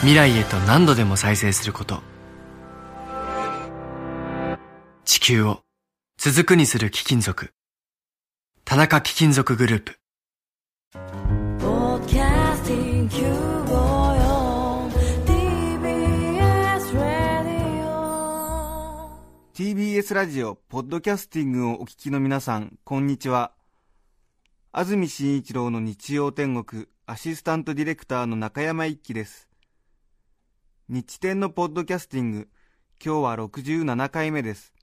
未来へと何度でも再生すること地球を続くにする貴金属田中貴金属グループ Podcasting QOL TBS Radio TBS ラジオ、ポッドキャスティングをお聞きの皆さん、こんにちは。安住紳一郎の日曜天国、アシスタントディレクターの中山一輝です。日天のポッドキャスティング、今日は67回目です。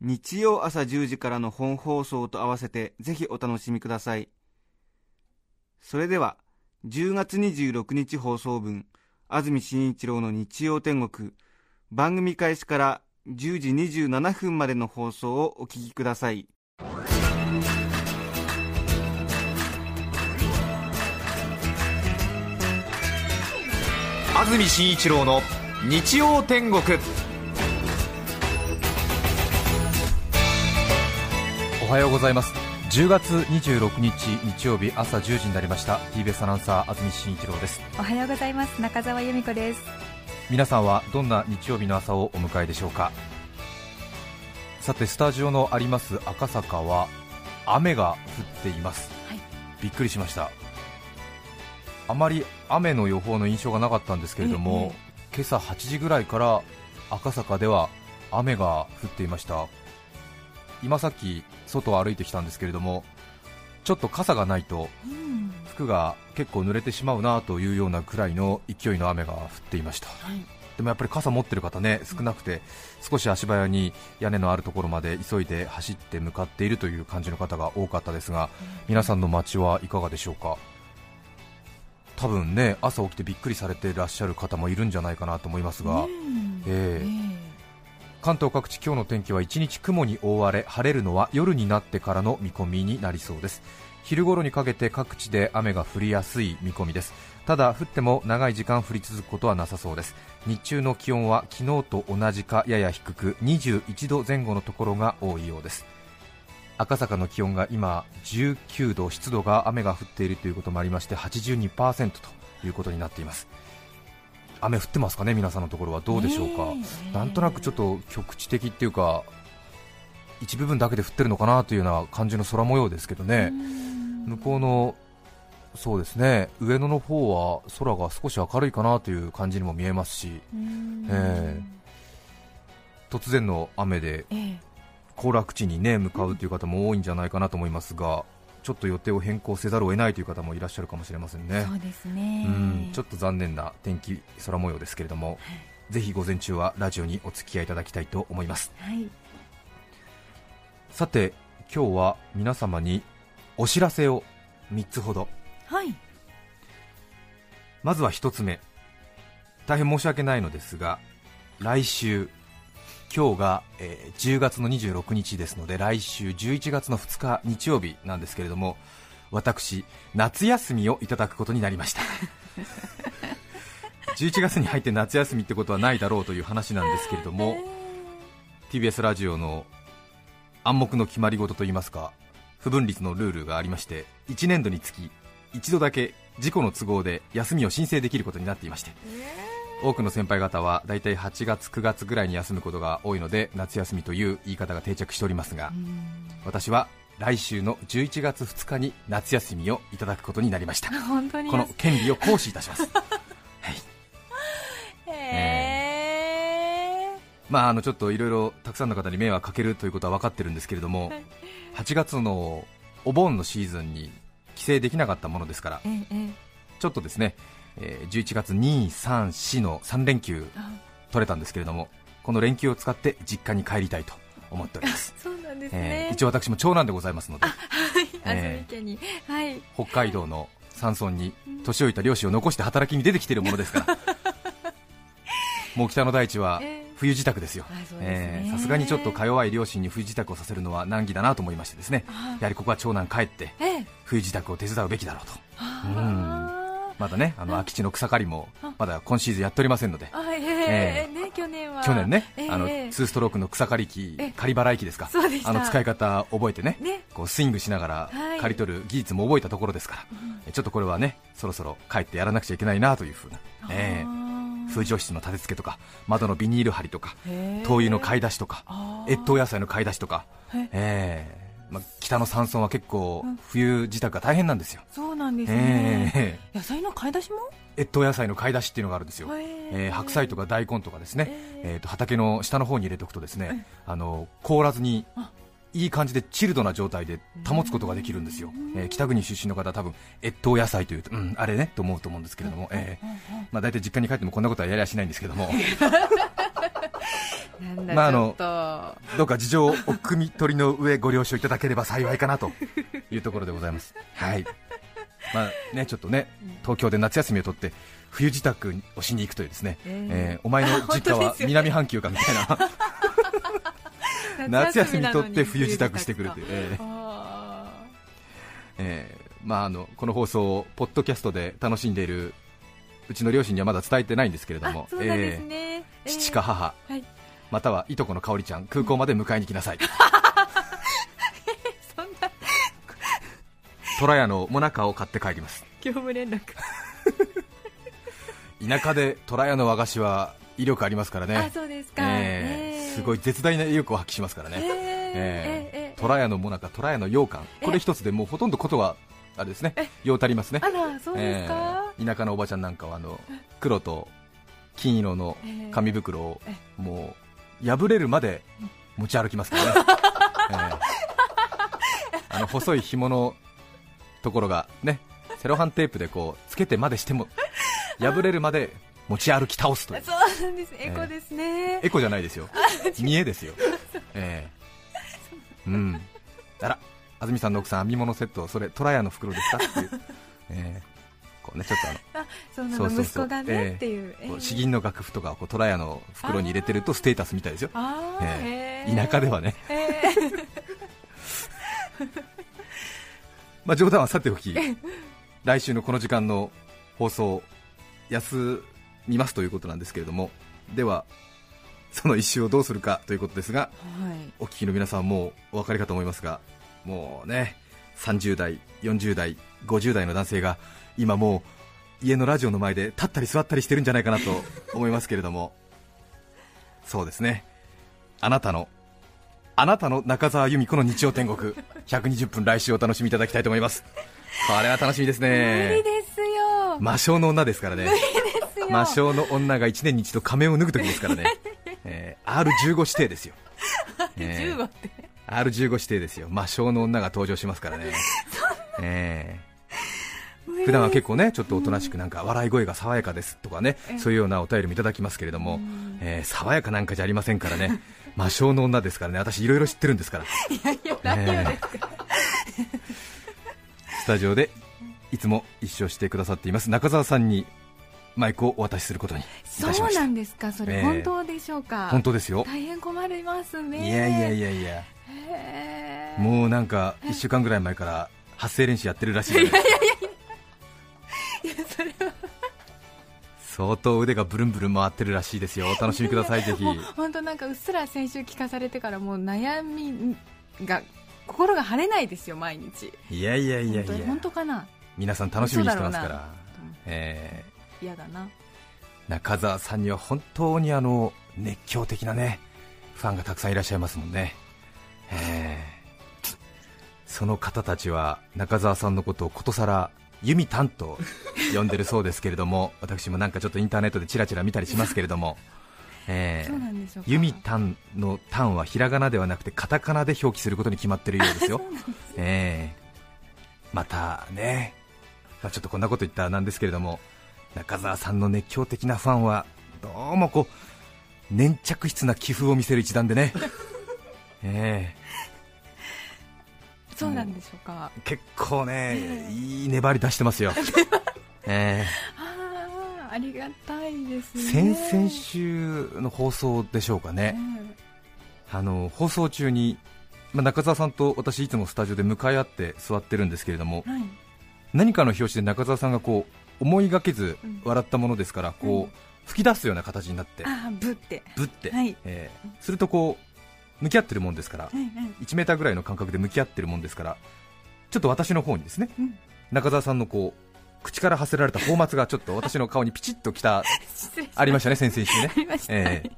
日曜朝10時からの本放送と合わせて、ぜひお楽しみください。それでは、10月26日放送分、安住紳一郎の日曜天国、番組開始から10時27分までの放送をお聞きください。安住紳一郎の日曜天国。おはようございます。10月26日日曜日朝10時になりました。TBS アナウンサー安住紳一郎です。おはようございます。中澤由美子です。皆さんはどんな日曜日の朝をお迎えでしょうか？さてスタジオのあります赤坂は雨が降っています、はい。びっくりしましたあまり雨の予報の印象がなかったんですけれども、今朝8時ぐらいから赤坂では雨が降っていました。今さっき外を歩いてきたんですけれどもちょっと傘がないとうん。服が結構濡れてしまうなというようなくらいの勢いの雨が降っていました、でもやっぱり傘持ってる方ね少なくて少し足早に屋根のあるところまで急いで走って向かっているという感じの方が多かったですが皆さんの街はいかがでしょうか？多分ね朝起きてびっくりされていらっしゃる方もいるんじゃないかなと思いますが、うんええ。え。関東各地今日の天気は一日雲に覆われ晴れるのは夜になってからの見込みになりそうです。昼頃にかけて各地で雨が降りやすい見込みです。ただ降っても長い時間降り続くことはなさそうです。日中の気温は昨日と同じかやや低く21度前後のところが多いようです赤坂の気温が今19度湿度が雨が降っているということもありまして82%ということになっています。雨降ってますかね皆さんのところは。どうでしょうか、ねえ。なんとなくちょっと局地的っていうか一部分だけで降ってるのかなというような感じの空模様ですけどね、向こうのそうですね。上野の方は空が少し明るいかなという感じにも見えますし、うん。え。突然の雨でええ行楽地に、ね、向かうという方も多いんじゃないかなと思いますが、ちょっと予定を変更せざるを得ないという方もいらっしゃるかもしれませんね。そうですね。うん。ちょっと残念な天気空模様ですけれども、ぜひ午前中はラジオにお付き合いいただきたいと思います。はい。さて今日は皆様にお知らせを3つほど。はい。まずは1つ目。大変申し訳ないのですが来週今日が、えー10月の26日ですので来週11月の2日日曜日なんですけれども私夏休みをいただくことになりました。11月に入って夏休みってことはないだろうという話なんですけれども TBS ラジオの暗黙の決まり事といいますか不分率のルールがありまして1年度につき一度だけ事故の都合で休みを申請できることになっていまして多くの先輩方は大体8月9月ぐらいに休むことが多いので夏休みという言い方が定着しておりますが私は来週の11月2日に夏休みをいただくことになりました。本当にこの権利を行使いたします。はい。ええまあ、あのちょっといろいろたくさんの方に迷惑かけるということは分かってるんですけれども、8月のお盆のシーズンに帰省できなかったものですから、ちょっとですね、えー11月2、3、4の3連休あ。取れたんですけれども、この連休を使って実家に帰りたいと思っております。そうなんですえねー一応私も長男でございますので、北海道の山村に年老いた漁師を残して働きに出てきているものですから、もう北の大地はええ冬支度ですよ。あそうですね。えーさすがにちょっとか弱い両親に冬支度をさせるのは難儀だなと思いましてですねあやはりここは長男帰ってええ。冬支度を手伝うべきだろうと。あまだねあの空き地の草刈りもまだ今シーズンやっておりませんので。えええね去年は。去年ね、ええあのええ。2ストロークの草刈り機ええ。刈り払い機ですか。あの使い方覚えてねね。こうスイングしながらはい。刈り取る技術も覚えたところですから、えちょっとこれはねそろそろ帰ってやらなくちゃいけないなというふうな、えー風除室の立て付けとか窓のビニール張りとか灯油の買い出しとか越冬野菜の買い出しとか、へえ。ええまあ、北の山村は結構冬支度が大変なんですよ、そうなんですね、ええ。野菜の買い出しも？越冬野菜の買い出しっていうのがあるんですよ、へえ。えー白菜とか大根とかですね、ええーと畑の下の方に入れておくとですねあの凍らずにあいい感じでチルドな状態で保つことができるんですよ、えー北国出身の方は多分越冬野菜というと、うん、あれねと思うと思うんですけれども、えーまあ、大体実家に帰ってもこんなことはやりゃしないんですけども。まああのどうか事情をお汲み取りの上ご了承いただければ幸いかなというところでございます。はい。まあね、ちょっとね東京で夏休みを取って冬支度をしに行くというですね、ええーお前の実家は南半球かみたいな。と夏休みなの取って冬支度してくるという、え。ーあえ。ーまあ、あのこの放送をポッドキャストで楽しんでいるうちの両親にはまだ伝えてないんですけれーども。ね、えーー父か母、はい。またはいとこのかおりちゃん空港まで迎えに来なさい。そんな。虎屋のモナカを買って帰ります。業務連絡、田舎で虎屋の和菓子は威力ありますからね。あそうですか、えーすごい絶大な威力を発揮しますからね、えー。ええ。ーー、虎屋のもなか、虎屋の羊羹、これ一つでもうほとんどことはあれですね、用足りますね。あ、らそうですか、えー田舎のおばちゃんなんかはあの黒と金色の紙袋をえもう破れるまで持ち歩きますからね、えーあの細い紐のところがねセロハンテープでこうつけてまでしても 破れるまで持ち歩き倒すという。そうなんです。エコですね、エコじゃないですよ、見えですよ、ええ。うん、あら、安住さんの奥さん、編み物セット、それ、トラヤの袋ですか？っていう、ええ。こうね、ちょっとあの、そうなのそうそう息子がね、ええ。っていう、こう詩吟の楽譜とかをこうトラヤの袋に入れてるとステータスみたいですよ、あーえへー。田舎ではね、え まあ、冗談はさておき、来週のこの時間の放送、休みますということなんですけれども、では、その一周をどうするかということですが、ーはいお聞きの皆さんもうお分かりかと思いますが、もうね、30代、40代、50代の男性が今もう家のラジオの前で立ったり座ったりしてるんじゃないかなと思いますけれども、そうですね、あなたの、あなたの中澤由美子の日曜天国、120分来週お楽しみいただきたいと思います。これは楽しみです無理ね。ですよ魔性の女ですからね。魔性の女が1年に一度仮面を脱ぐときですからね、えー R15 指定ですよ。えー15って？R15 指定ですよ、魔性の女が登場しますからね、えー。普段は結構ね、ちょっとおとなしくなんか笑い声が爽やかですとかね、そういうようなお便りもいただきますけれども、えー爽やかなんかじゃありませんからね、魔性の女ですからね、私、いろいろ知ってるんですから、えー。スタジオでいつも一緒してくださっています中澤さんにマイクをお渡しすることにそうなんですか。それ、ええ。本当でしょうか。本当ですよ、大変困りますね。いやいやいやいや、へーもうなんか1週間ぐらい前から発声練習やってるらしいじゃないですか相当腕がブルンブルン回ってるらしいですよ、お楽しみください、ぜひ。本当なんかうっすら先週聞かされてからもう悩みが心が晴れないですよ毎日。いやいやいやいや。本当、かな。皆さん楽しみにしてますから。え嫌だな。ー中澤さんには本当にあの熱狂的なねファンがたくさんいらっしゃいますもんね、えーその方たちは中澤さんのことをことさらユミタンと呼んでるそうですけれども 私もなんかちょっとインターネットでチラチラ見たりしますけれども、えーそうなんのタンはひらがなではなくてカタカナで表記することに決まってるようですよ。えーまたね、まあ、ちょっとこんなこと言ったらなんですけれども中澤さんの熱狂的なファンはどうもこう粘着質な寄付を見せる一団でね、えそうなんでしょうか。ー結構ね、いい粘り出してますよ。えああありがたいですね。先々週の放送でしょうかね、あの放送中に、まあ、中澤さんと私、いつもスタジオで向かい合って座ってるんですけれども、うんはい。何かの表紙で中澤さんがこう思いがけずうん。笑ったものですから、こう吹き出すような形になって、ぶって。ぶって、はい。えーするとこう向き合ってるもんですから、はいはい。1メーターぐらいの間隔で向き合ってるもんですから、ちょっと私の方にですね、うん。中澤さんのこう口から発せられた泡沫がちょっと私の顔にピチッときた ありましたね、先々週ね。ええ。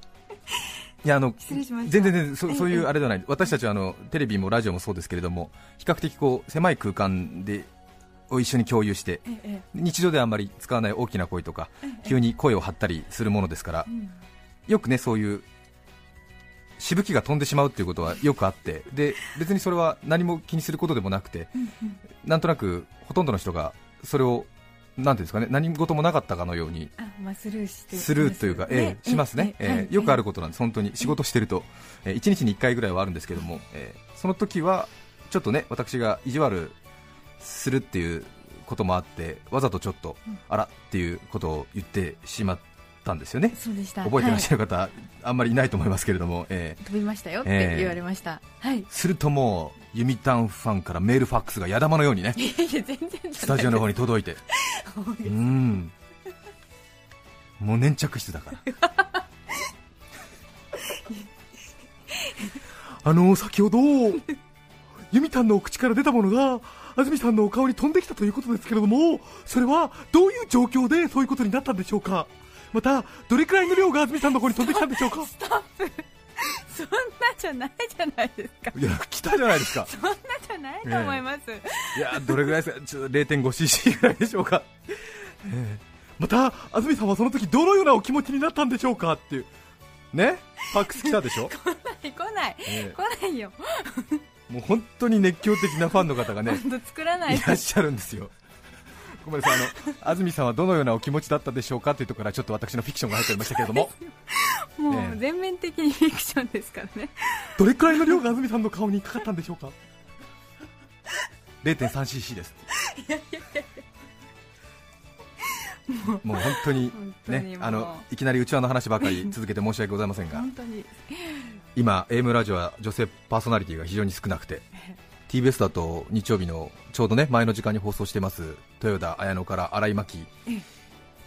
いやあの全然全然そええ。そういうあれではない、私たちはあのテレビもラジオもそうですけれども、比較的こう狭い空間でを一緒に共有して、ええ日常ではあまり使わない大きな声とか、ええ急に声を張ったりするものですからう、ん。よくねそういうしぶきが飛んでしまうっていうことはよくあって、で別にそれは何も気にすることでもなくて、なんとなくほとんどの人がそれをなんていうんですかね何事もなかったかのようにスルーというか、ええしますね、ええよくあることなんです、本当に。仕事してると、ええ1日に1回ぐらいはあるんですけども、ええその時はちょっとね私が意地悪するっていうこともあって、わざとちょっと、うん。あらっていうことを言ってしまったんですよね、そうでした。覚えてらっしゃる、る方、あんまりいないと思いますけれども、ええ。はい飛びましたよっええ。て言われました、はい。するともう、ユミタンファンからメール、ファックスがやだまのようにね、スタジオの方に届いて。うん。もう粘着質だから。あの先ほどユミタンの口から出たものが安住さんのお顔に飛んできたということですけれどもそれはどういう状況でそういうことになったんでしょうか？またどれくらいの量が安住さんの方に飛んできたんでしょうか？そんなじゃないじゃないですか。いや来たじゃないですか。そんなじゃないと思います、いやどれぐらいですか？ちょ 0.5cc ぐらいでしょうか、ええ。また安住さんはその時どのようなお気持ちになったんでしょうかっていう。ね？ファックス来たでしょ、来ないえ来ないよ。えもう本当に熱狂的なファンの方がね作らない。いらっしゃるんですよ。ごめんなさいあの安住さんはどのようなお気持ちだったでしょうかというところからちょっと私のフィクションが入っておりましたけれども。もええ。う全面的にフィクションですからね。どれくらいの量が安住さんの顔にかかったんでしょうか？0.3cc ですもう。本当に本当にもう。ねあのいきなり内輪の話ばかり続けて申し訳ございませんが。本当に今 AM ラジオは女性パーソナリティが非常に少なくて TBS だと日曜日のちょうどね前の時間に放送してます豊田綾乃から新井真紀ええ。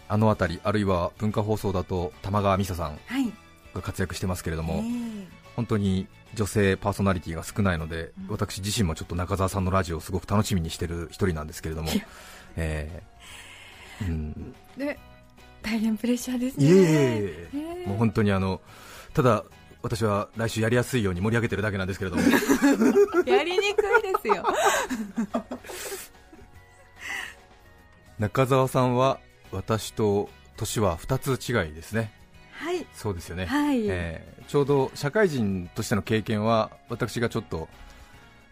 あの辺りあるいは文化放送だと玉川美沙さんはい。が活躍してますけれどえも、え本当に女性パーソナリティが少ないので、うん。私自身もちょっと中澤さんのラジオをすごく楽しみにしてる一人なんですけれどもえーうん、で大変プレッシャーですね。え。もう本当にあのただ私は来週やりやすいように盛り上げてるだけなんですけれども。やりにくいですよ。中澤さんは私と年は2つ違いですね。はい。そうですよね、はい、えーちょうど社会人としての経験は私がちょっと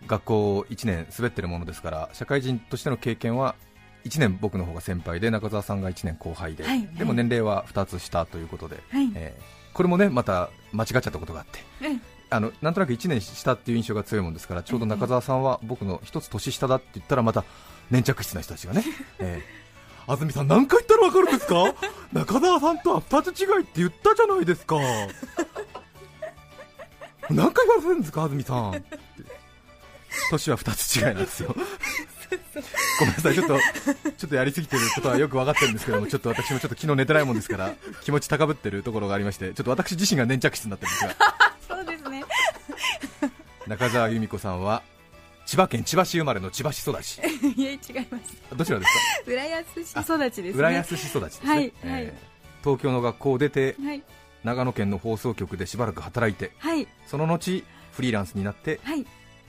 学校を1年滑ってるものですから社会人としての経験は1年僕の方が先輩で中澤さんが1年後輩で、はい。でも年齢は2つ下ということで、はい。えーこれもねまた間違っちゃったことがあって。ええ。あのなんとなく1年下っていう印象が強いもんですからちょうど中澤さんは僕の1つ年下だって言ったらまた粘着質な人たちがね、えー安住さん何回言ったらわかるんですか？中澤さんとは2つ違いって言ったじゃないですか。何回言わせるんですか安住さん年は2つ違いなんですよごめんなさいちょっとちょっとやりすぎてることはよく分かってるんですけどもちょっと私もちょっと昨日寝てないもんですから 気持ち高ぶってるところがありましてちょっと私自身が粘着質になってるんですが。そうですね。中澤由美子さんは千葉県千葉市生まれの千葉市育ち。いえ違います。どちらです浦安市育ちですね。か浦安市育ちですね、はいえーはい東京の学校を出てはい。長野県の放送局でしばらく働いてはい。その後フリーランスになってはい。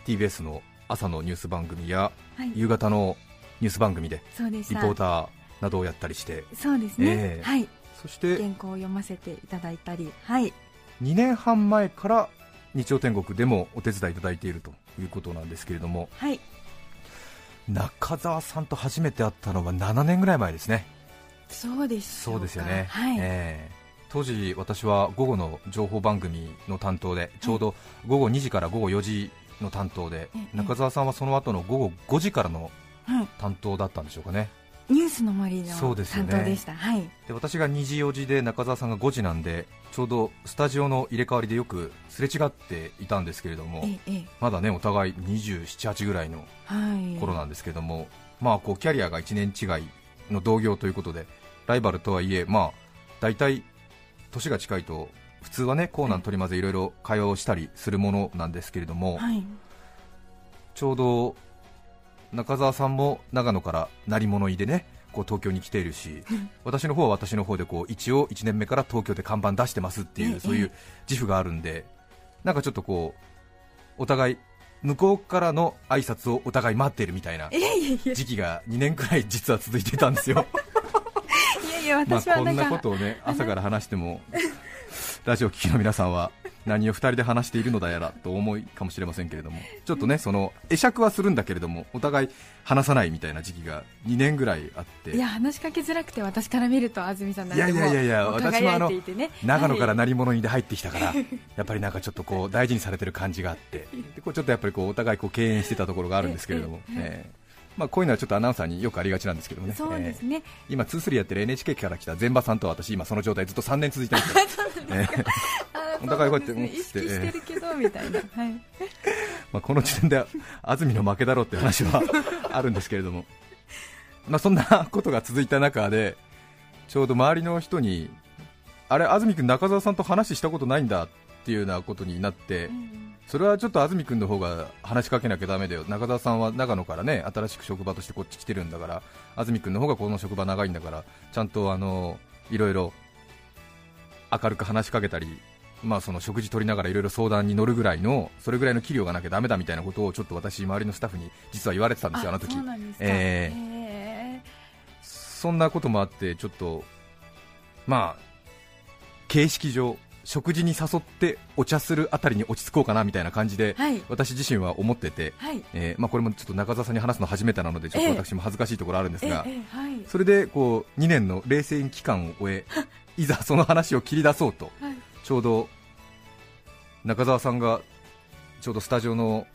TBS の朝のニュース番組やはい。夕方のニュース番組でリポーターなどをやったりして。そうですね、ええ。はい。そして原稿を読ませていただいたり。はい。2年半前から日曜天国でもお手伝いいただいているということなんですけれども。はい。中澤さんと初めて会ったのは7年ぐらい前ですね。そうですそうですよね、はい、ええ。当時、私は午後の情報番組の担当でちょうど午後2時から午後4時の担当で、ええ中澤さんはその後の午後5時からのはい。担当だったんでしょうかね、ニュースの森の担当でした。はい。で私が2時4時で中澤さんが5時なんでちょうどスタジオの入れ替わりでよくすれ違っていたんですけれどもええええ。まだねお互い27、8ぐらいのはい。頃なんですけども、まあこうキャリアが1年違いの同業ということでライバルとはいえまあ大体年が近いと普通はねコーナー取り混ぜいろいろ会話をしたりするものなんですけれども、はい。ちょうど中澤さんも長野から鳴り物入りでねこう東京に来ているし 私の方は私の方でこう一応1年目から東京で看板出してますっていええうそういう自負があるんでなんかちょっとこうお互い向こうからの挨拶をお互い待っているみたいな時期が2年くらい実は続いていたんですよ。いやいやまあ私はこんなことをね朝から話してもラジオ聴きの皆さんは何を2人で話しているのだやらとお思いかもしれませんけれどもちょっとねその会釈はするんだけれどもお互い話さないみたいな時期が2年ぐらいあっていや話しかけづらくて私から見ると安住さんなんていやいやいやいや私もあの長野からはい鳴り物にで入ってきたから、やっぱりなんかちょっとこう大事にされてる感じがあって、でこうちょっとやっぱりこうお互いこう敬遠してたところがあるんですけれども、ええまあ、こういうのはちょっとアナウンサーによくありがちなんですけどもね、そうですえね、え今、2-3やってる NHK から来た前場さんと私、今その状態ずっと3年続いてるんですよ、お互いこうやってそうなん意識してるけどみたいな、はい、まあ、この時点で安住の負けだろうって話はあるんですけれども、まあ、そんなことが続いた中で、ちょうど周りの人に、あれ、安住君、中澤さんと話したことないんだっていうようなことになって、それはちょっと安住君の方が話しかけなきゃだめだよ、中澤さんは長野からね新しく職場としてこっち来てるんだから、安住君の方がこの職場長いんだから、ちゃんとあのいろいろ明るく話しかけたり、まあ、その食事取りながらいろいろ相談に乗るぐらいの、それぐらいの器量がなきゃだめだみたいなことをちょっと私、周りのスタッフに実は言われてたんですよ、あの時。そええ。そんなこともあって、ちょっと、まあ、形式上、食事に誘ってお茶するあたりに落ち着こうかなみたいな感じでー、はい。私自身は思ってて、はい。えーまあ、これもちょっと中澤さんに話すの初めてなので、ちょっと私も恥ずかしいところあるんですが、ええはい。それでこう2年の冷静期間を終え、いざその話を切り出そうと、はい。ちょうど中澤さんがちょうどスタジオの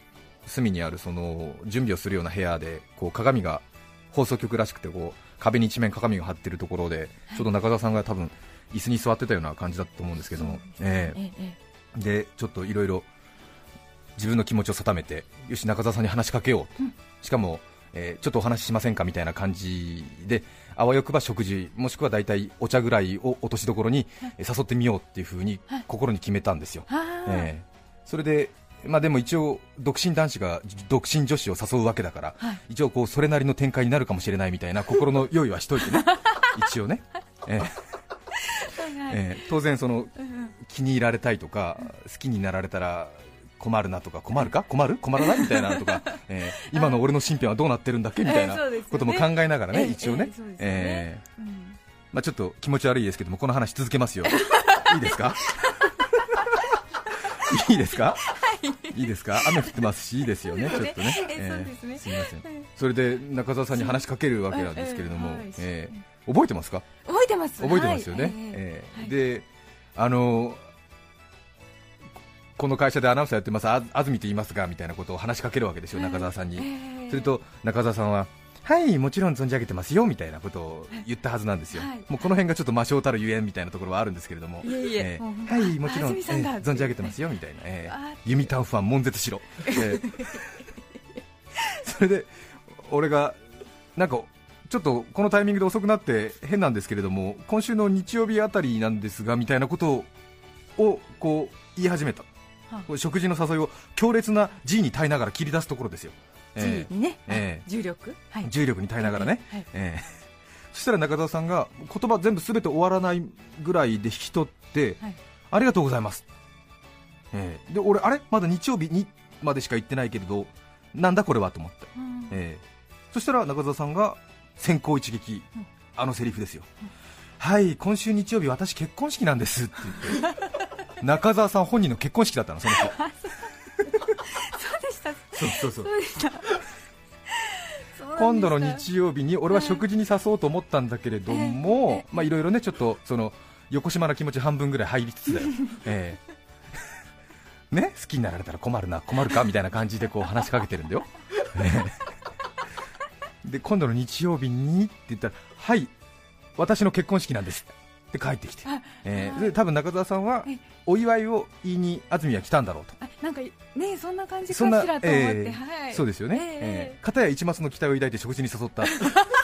隅にあるその準備をするような部屋でこう鏡が放送局らしくてこう壁に一面鏡が張ってるところで、ちょうど中澤さんが多分椅子に座ってたような感じだと思うんですけども、ええ。えええでちょっといろいろ自分の気持ちを定めてよし中澤さんに話しかけよう、うん。しかも、えーちょっとお話ししませんかみたいな感じであわよくば食事もしくは大体お茶ぐらいを落としどころに誘ってみようっていうふうにはい。心に決めたんですよ、はあええ。それで、まあ、でも一応独身男子が独身女子を誘うわけだから、はい。一応こうそれなりの展開になるかもしれないみたいな心の用意はしといてね。一応ね、ええ。はいええ当然そのうん気に入られたいとか好きになられたら困るなとか困るか？困る？困らない？みたいなとか、えー今の俺の身辺はどうなってるんだっけ？みたいなことも考えながらね、ええ一応ね。えまあ、ちょっと気持ち悪いですけどもこの話続けますよ。いいですか？いいですか、い、いですか？雨降ってますしいいですよねちょっとね、えそうですみません。それで中澤さんに話しかけるわけなんですけれども、えー覚えてますか？覚えてます。覚えてますよね、はい。ええ。はい。であのこの会社でアナウンサーやってます。あ安住と言いますがみたいなことを話しかけるわけですよ、中澤さんに、ええ。すると中澤さんははい、もちろん存じ上げてますよみたいなことを言ったはずなんですよ、はい。もうこの辺がちょっと魔性たるゆえんみたいなところはあるんですけれども、いえいええもう本当はい、もちろん、ええ存じ上げてますよみたいな、ええ。あ弓タンファン、悶絶しろ、ええ。それで俺がなんかちょっとこのタイミングで遅くなって変なんですけれども今週の日曜日あたりなんですがみたいなことをこう言い始めた、はこう食事の誘いを強烈な G に耐えながら切り出すところですよ、にね、ええ。重力、はい。え重力に耐えながらね、はい。ええ。そしたら中澤さんが言葉全部すべて終わらないぐらいで引き取って、はい。ありがとうございます、ええ。で俺、あれ？まだ日曜日にまでしか言ってないけれどなんだこれは？と思って、うん。ええ。そしたら中澤さんが先行一撃、うん。あのセリフですよ、はい今週日曜日私結婚式なんですって言って。中澤さん本人の結婚式だったのその日。そう。でした。そうそうそう。そうでした。今度の日曜日に俺は食事に誘おうと思ったんだけれども、まあいろいろねちょっとその横島な気持ち半分ぐらい入りつつだよ、ええ。ね、好きになられたら困るな、困るかみたいな感じでこう話しかけてるんだよ、ええで今度の日曜日にって言ったらはい私の結婚式なんですって帰ってきて、あえーはいで多分中澤さんはえお祝いを言いに安住は来たんだろうと。あなんかねそんな感じかしらと思って、えーはい。そうですよね、えええー。片や一抹の期待を抱いて食事に誘った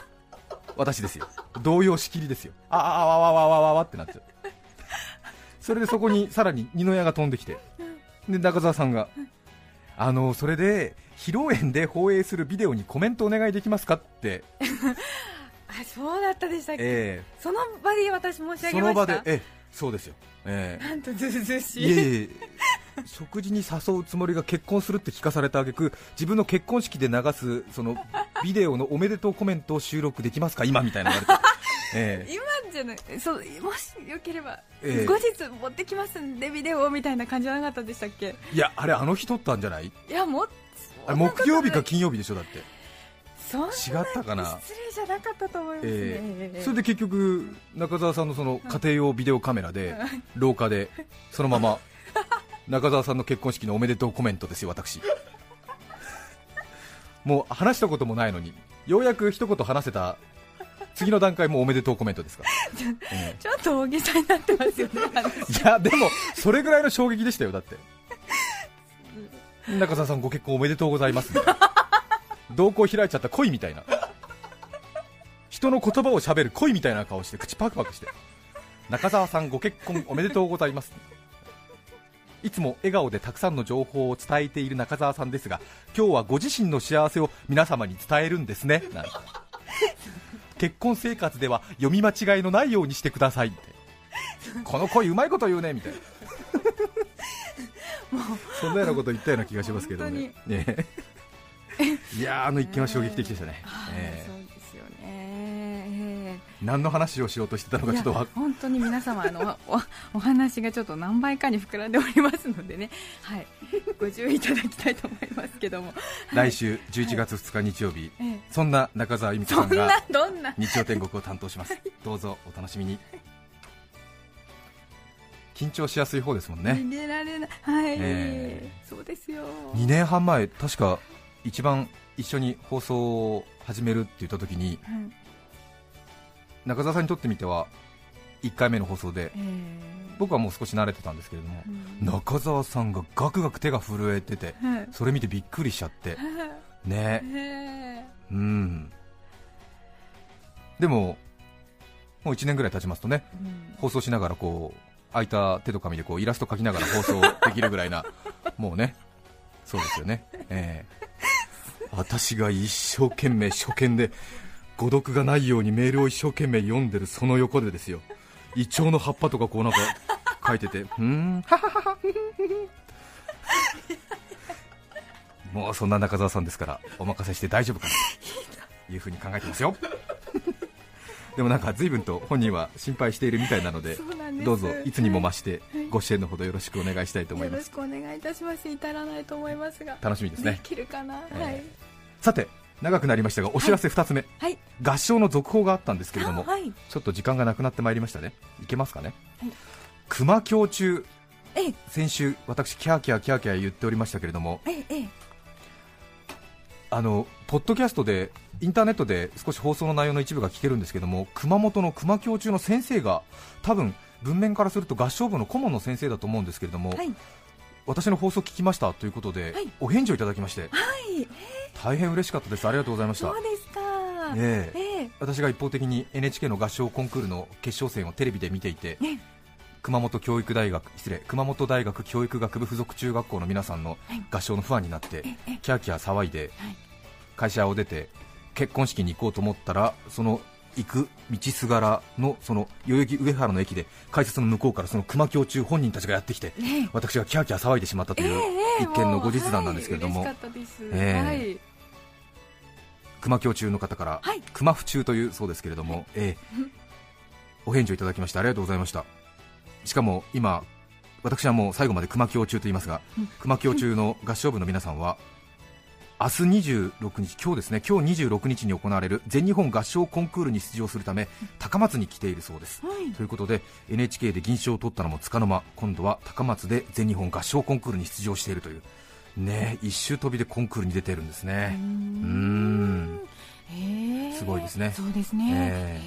私ですよ。動揺しきりですよ。あああわわわわわわってなっちゃうそれでそこにさらに二の矢が飛んできてで中澤さんがあのそれで披露宴で放映するビデオにコメントお願いできますかって、あそうだったでしたっけ、えその場で私申しーその上げました？場でえそうですよ、えーなんとずうずうしい。えいえ食事に誘うつもりが結婚するって聞かされた挙句自分の結婚式で流すそのビデオのおめでとうコメントを収録できますか？今みたいな え今じゃないそうもしよければ、ええ。後日持ってきますんでビデオをみたいな感じじゃなかったでしたっけ？えいやあれあの日撮ったんじゃない？いやも木曜日か金曜日でしょだって、違ったかな？失礼じゃなかったと思いますね、ええ。それで結局中澤さんのその家庭用ビデオカメラで廊下でそのまま中澤さんの結婚式のおめでとうコメントですよ私。もう話したこともないのにようやく一言話せた次の段階もおめでとうコメントですから、えちょっと大げさになってますよねいやでもそれぐらいの衝撃でしたよだって中澤さんご結婚おめでとうございます。みたいな瞳孔開いちゃった恋みたいな。人の言葉をしゃべる恋みたいな顔して口パクパクして。中澤さんご結婚おめでとうございます。いつも笑顔でたくさんの情報を伝えている中澤さんですが今日はご自身の幸せを皆様に伝えるんですね。なんて。結婚生活では読み間違いのないようにしてくださいって。この恋うまいこと言うねみたいな。そんなようなこと言ったような気がしますけどね。ね。いやーあの一件は衝撃的でしたね、えそうですよね、えー何の話をしようとしてたのかちょっとわ本当に皆様あのお お話がちょっと何倍かに膨らんでおりますのでね、はい、ご注意いただきたいと思いますけども、来週11月2日日曜日、ええ。そんな中澤由美子さんが日曜天国を担当します。どうぞお楽しみに緊張しやすい方ですもんね。逃げられない。はい、えそうですよ。2年半前確か一番一緒に放送を始めるって言った時にはい。中澤さんにとってみては1回目の放送でええ。僕はもう少し慣れてたんですけれどもうん。中澤さんがガクガク手が震えててはい。それ見てびっくりしちゃってね。えうん。でももう1年ぐらい経ちますとね放送しながらこう空いた手と紙でこうイラスト描きながら放送できるぐらいな もうねそうですよね。ええ。私が一生懸命初見で誤読がないようにメールを一生懸命読んでるその横でですよ。イチョウの葉っぱとかこうなんか書いてて うーんもうそんな中澤さんですからお任せして大丈夫かなというふうに考えてますよでもなんか随分と本人は心配しているみたいなのでどうぞいつにも増してはい。ご支援のほどよろしくお願いしたいと思いよろしますくお願いいたします。至らないと思いますが楽しみですね。できるかな、ええ。はい。さて長くなりましたがお知らせ2つ目、はい。合唱の続報があったんですけれども、はい。ちょっと時間がなくなってまいりましたね。いけますかね、はい。熊胸中ええ。先週私キャーキャーキャーキャー言っておりましたけれどもあのポッドキャストでインターネットで少し放送の内容の一部が聞けるんですけども熊本の熊胸中の先生が多分文面からすると合唱部の顧問の先生だと思うんですけれども、はい。私の放送聞きましたということで、はい。お返事をいただきましてはい。大変嬉しかったです。ありがとうございました。そうですかええ。ええ。私が一方的に NHK の合唱コンクールの決勝戦をテレビで見ていて、ね熊本教育大学失礼熊本大学教育学部附属中学校の皆さんのはい。合唱のファンになって、ええキャーキャー騒いで、はい。会社を出て結婚式に行こうと思ったらその行く道すがらのその代々木上原の駅で改札の向こうからその熊教中本人たちがやってきてね私がキャーキャー騒いでしまったとええいうええ一件の後日談なんですけれども、え熊教中の方から、はい。熊府中というそうですけれども、ええ。お返事をいただきましてありがとうございましたしかも今私はもう最後まで熊教中と言いますが、うん。熊教中の合唱部の皆さんは明日26日今日ですね今日26日に行われる全日本合唱コンクールに出場するため高松に来ているそうです。はい。ということで NHK で銀賞を取ったのもつかの間今度は高松で全日本合唱コンクールに出場しているというねえ一周飛びでコンクールに出ているんですね。うーん。すごいですね。そうですね、え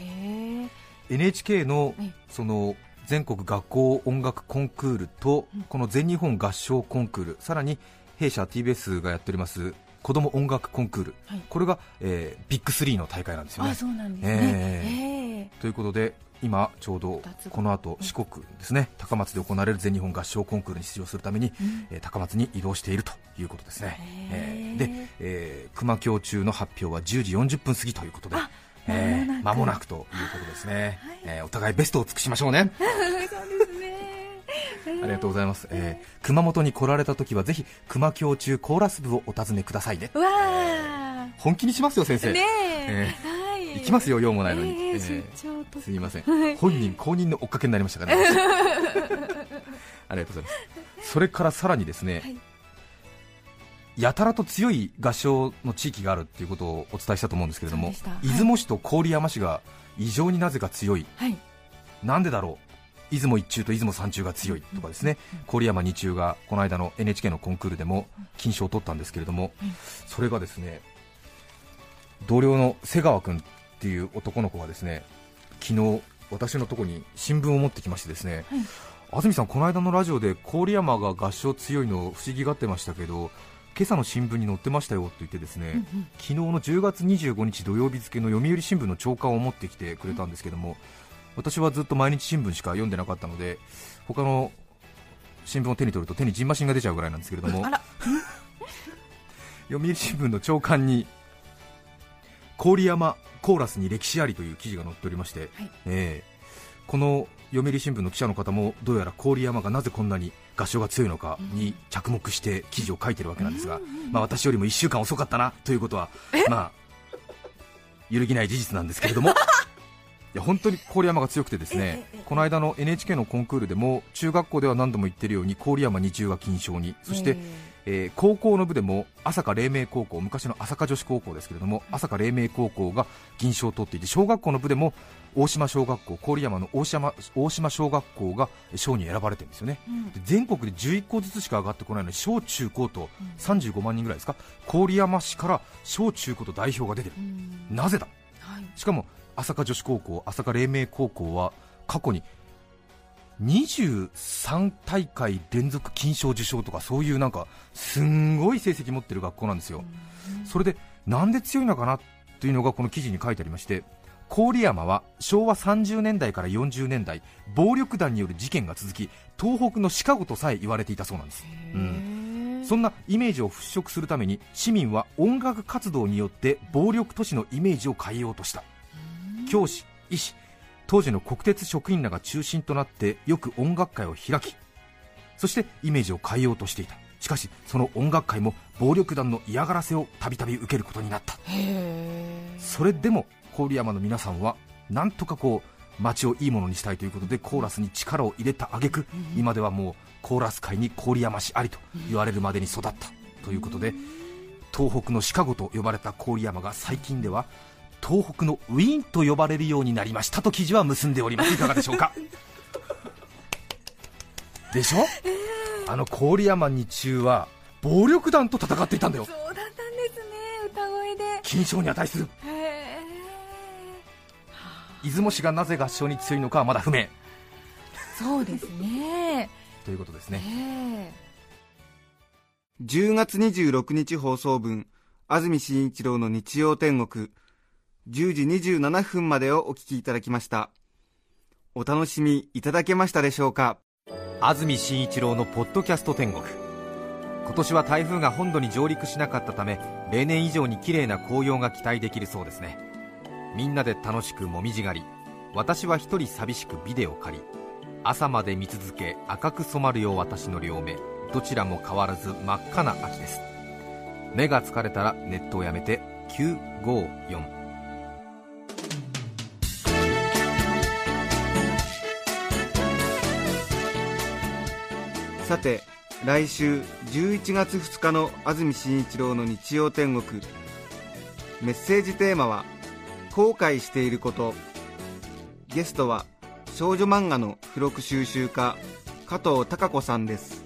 へー。NHK のええその全国学校音楽コンクールとこの全日本合唱コンクールさらに弊社 TBS がやっております子ども音楽コンクール、はい。これが、えービッグ3の大会なんですよね。あそうなんですね、ええということで今ちょうどこの後四国ですね高松で行われる全日本合唱コンクールに出場するために、うん。えー高松に移動しているということですね、えー。で、えー熊京中の発表は10時40分過ぎということで。あえー間間もなくということですね、はい。えーお互いベストを尽くしましょうね。ありがとうございます、えー熊本に来られた時はぜひ熊京中コーラス部をお尋ねくださいね。うわー。本気にしますよ先生、ねえ。え、はい。行きますよ用もないのに、えーえーすみません、はい。本人公認の追っかけになりましたから、ね、ありがとうございます。それからさらにですね、はいやたらと強い合唱の地域があるっていうことをお伝えしたと思うんですけれども、はい。出雲市と郡山市が異常になぜか強い。はい。なんでだろう？出雲一中と出雲三中が強いとかですね。郡山二中がこの間の NHK のコンクールでも金賞を取ったんですけれどもうん。それがですね同僚の瀬川君っていう男の子がですね昨日私のところに新聞を持ってきましてですね、はい。安住さんこの間のラジオで郡山が合唱強いの不思議がってましたけど今朝の新聞に載ってましたよって言ってですね、うんうん。昨日の10月25日土曜日付の読売新聞の朝刊を持ってきてくれたんですけども、私はずっと毎日新聞しか読んでなかったので他の新聞を手に取ると手にジンマシンが出ちゃうぐらいなんですけれども 読売新聞の朝刊に郡山コーラスに歴史ありという記事が載っておりまして、はい。えーこの読売新聞の記者の方もどうやら郡山がなぜこんなに合唱が強いのかに着目して記事を書いてるわけなんですが、まあ、私よりも1週間遅かったなということは、まあ、揺るぎない事実なんですけれども。いや本当に郡山が強くてですねこの間の NHK のコンクールでも中学校では何度も言ってるように郡山二中が金賞にそして、えー高校の部でも朝霞黎明高校昔の朝霞女子高校ですけれども朝霞黎明高校が銀賞を取っていて小学校の部でも大島小学校郡山の大島大島小学校が賞に選ばれてるんですよね。うん。で全国で11校ずつしか上がってこないのに小中高と35万人ぐらいですか？郡山市から小中高と代表が出てる。うん。なぜだ？はい。しかも朝霞女子高校朝霞黎明高校は過去に23大会連続金賞受賞とかそういうなんかすんごい成績持ってる学校なんですよ、それでなんで強いのかなというのがこの記事に書いてありまして郡山は昭和30年代から40年代暴力団による事件が続き東北のシカゴとさえ言われていたそうなんです、うん、そんなイメージを払拭するために市民は音楽活動によって暴力都市のイメージを変えようとした。教師、医師、当時の国鉄職員らが中心となってよく音楽会を開きそしてイメージを変えようとしていた。しかしその音楽会も暴力団の嫌がらせをたびたび受けることになった。それでも郡山の皆さんはなんとかこう街をいいものにしたいということでコーラスに力を入れた挙句今ではもうコーラス界に郡山市ありと言われるまでに育ったということで東北のシカゴと呼ばれた郡山が最近では東北のウィーンと呼ばれるようになりましたと記事は結んでおります。いかがでしょうか？でしょ、あの郡山日中は暴力団と戦っていたんだよ。そうだったんですね歌声で。金賞に値する。へえ出雲市がなぜ合唱に強いのかはまだ不明。そうですね。ということですね。え10月26日放送分安住紳一郎の日曜天国10時27分までをお聞きいただきました。お楽しみいただけましたでしょうか？安住紳一郎のポッドキャスト天国。今年は台風が本土に上陸しなかったため例年以上に綺麗な紅葉が期待できるそうですね。みんなで楽しくもみじ狩り。私は一人寂しくビデオ借り。朝まで見続け赤く染まるよ私の両目。どちらも変わらず真っ赤な秋です。目が疲れたらネットをやめて954さて来週11月2日の安住紳一郎の日曜天国。メッセージテーマは「後悔していること」ゲストは少女漫画の付録収集家加藤孝子さんです。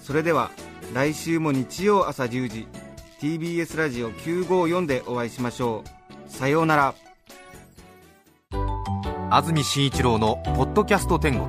それでは来週も日曜朝10時 TBS ラジオ954でお会いしましょう。さようなら。安住紳一郎の「ポッドキャスト天国」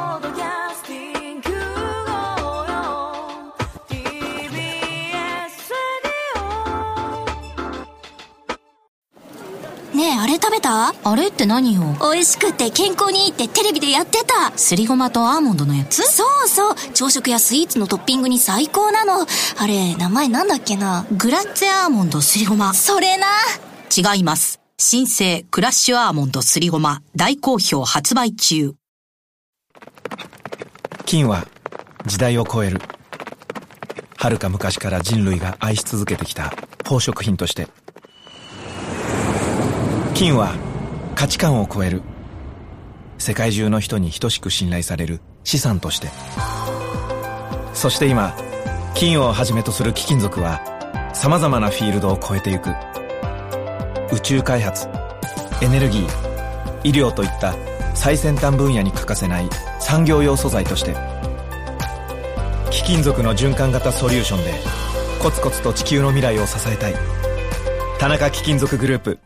ねえ、あれ食べた？あれって何よ？美味しくて健康にいいってテレビでやってた。すりごまとアーモンドのやつ？そうそう。朝食やスイーツのトッピングに最高なの。あれ、名前なんだっけな？グラッツェアーモンドすりごま。それな。違います。新生クラッシュアーモンドすりごま。大好評発売中。金は時代を超える。遥か昔から人類が愛し続けてきた宝飾品として金は価値観を超える。世界中の人に等しく信頼される。資産として。そして今金をはじめとする貴金属は様々なフィールドを超えてゆく。宇宙開発エネルギー医療といった最先端分野に欠かせない産業用素材として貴金属の循環型ソリューションでコツコツと地球の未来を支えたい。田中貴金属グループ